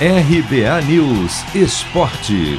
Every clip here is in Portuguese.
RBA News Esporte.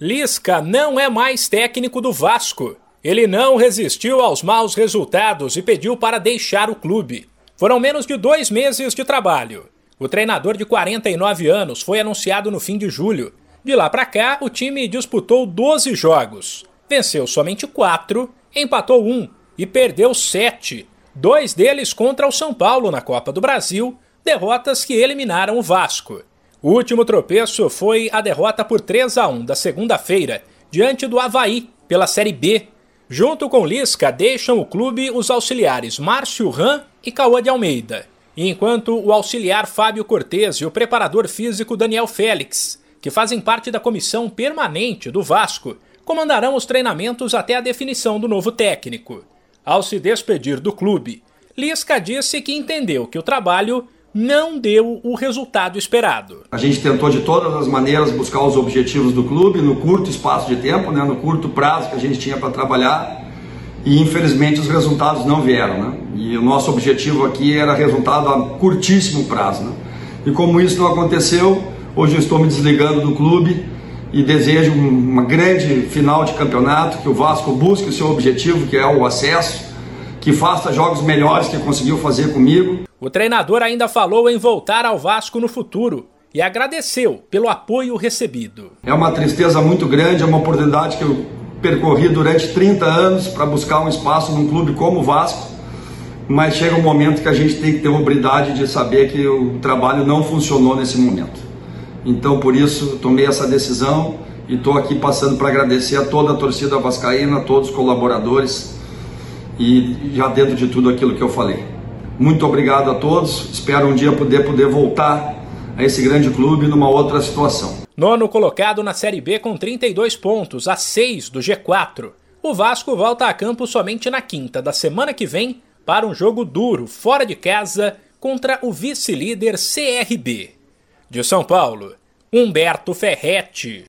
Lisca não é mais técnico do Vasco. Ele não resistiu aos maus resultados e pediu para deixar o clube. Foram menos de dois meses de trabalho. O treinador de 49 anos foi anunciado no fim de julho. De lá para cá, o time disputou 12 jogos. Venceu somente 4, empatou um e perdeu 7. Dois deles contra o São Paulo na Copa do Brasil, derrotas que eliminaram o Vasco. O último tropeço foi a derrota por 3 a 1 da segunda-feira, diante do Havaí, pela Série B. Junto com Lisca, deixam o clube os auxiliares Márcio Ram e Cauã de Almeida enquanto o auxiliar Fábio Cortes e o preparador físico Daniel Félix, que fazem parte da comissão permanente do Vasco, comandarão os treinamentos até a definição do novo técnico. Ao se despedir do clube, Lisca disse que entendeu que o trabalho não deu o resultado esperado. A gente tentou de todas as maneiras buscar os objetivos do clube no curto espaço de tempo, né, no curto prazo que a gente tinha para trabalhar e infelizmente os resultados não vieram. Né? E o nosso objetivo aqui era resultado a curtíssimo prazo. Né? E como isso não aconteceu, hoje eu estou me desligando do clube e desejo uma grande final de campeonato, que o Vasco busque o seu objetivo, que é o acesso, que faça jogos melhores que conseguiu fazer comigo. O treinador ainda falou em voltar ao Vasco no futuro e agradeceu pelo apoio recebido. É uma tristeza muito grande, é uma oportunidade que eu percorri durante 30 anos para buscar um espaço num clube como o Vasco, mas chega um momento que a gente tem que ter a hombridade de saber que o trabalho não funcionou nesse momento. Então, por isso, tomei essa decisão e estou aqui passando para agradecer a toda a torcida vascaína, a todos os colaboradores e já dentro de tudo aquilo que eu falei. Muito obrigado a todos, espero um dia poder, poder voltar a esse grande clube numa outra situação. Nono colocado na Série B com 32 pontos, a 6 do G4. O Vasco volta a campo somente na quinta da semana que vem para um jogo duro, fora de casa, contra o vice-líder CRB. De São Paulo, Humberto Ferretti.